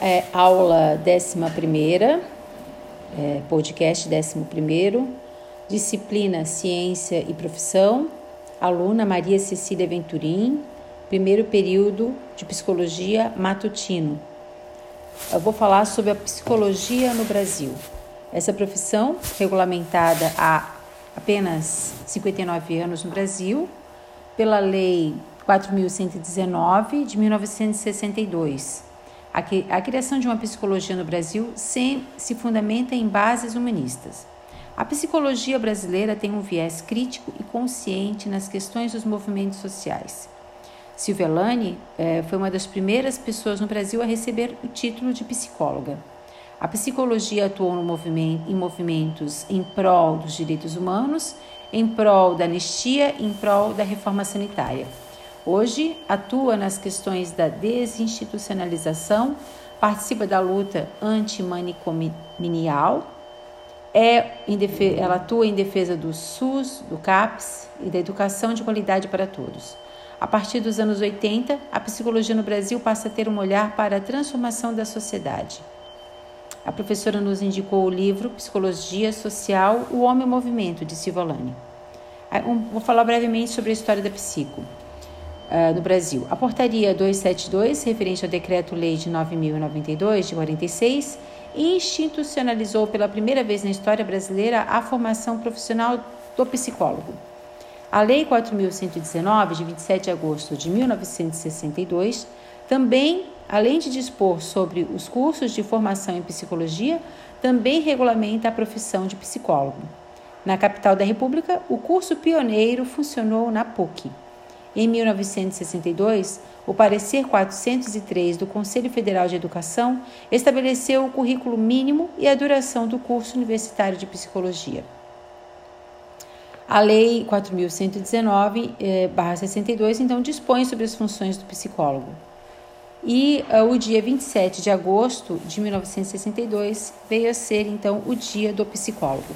É, aula 11, é, podcast 11, disciplina Ciência e Profissão, aluna Maria Cecília Venturim, primeiro período de Psicologia Matutino. Eu vou falar sobre a psicologia no Brasil. Essa profissão, regulamentada há apenas 59 anos no Brasil, pela Lei 4.119 de 1962. A, criação de uma psicologia no Brasil se, se fundamenta em bases humanistas. A psicologia brasileira tem um viés crítico e consciente nas questões dos movimentos sociais. Silvia Lani eh, foi uma das primeiras pessoas no Brasil a receber o título de psicóloga. A psicologia atuou no movimento, em movimentos em prol dos direitos humanos, em prol da anistia, em prol da reforma sanitária. Hoje atua nas questões da desinstitucionalização, participa da luta antimanicomial, é ela atua em defesa do SUS, do CAPS e da educação de qualidade para todos. A partir dos anos 80, a psicologia no Brasil passa a ter um olhar para a transformação da sociedade. A professora nos indicou o livro Psicologia Social, O Homem em Movimento, de Silvalani. Vou falar brevemente sobre a história da psico uh, no Brasil. A portaria 272, referente ao decreto-lei de 9.092, de 46, institucionalizou pela primeira vez na história brasileira a formação profissional do psicólogo. A Lei 4.119, de 27 de agosto de 1962, também além de dispor sobre os cursos de formação em psicologia, também regulamenta a profissão de psicólogo. Na capital da República, o curso pioneiro funcionou na PUC. Em 1962, o parecer 403 do Conselho Federal de Educação estabeleceu o currículo mínimo e a duração do curso universitário de psicologia. A Lei 4.119-62, então, dispõe sobre as funções do psicólogo. E uh, o dia 27 de agosto de 1962 veio a ser então o Dia do Psicólogo.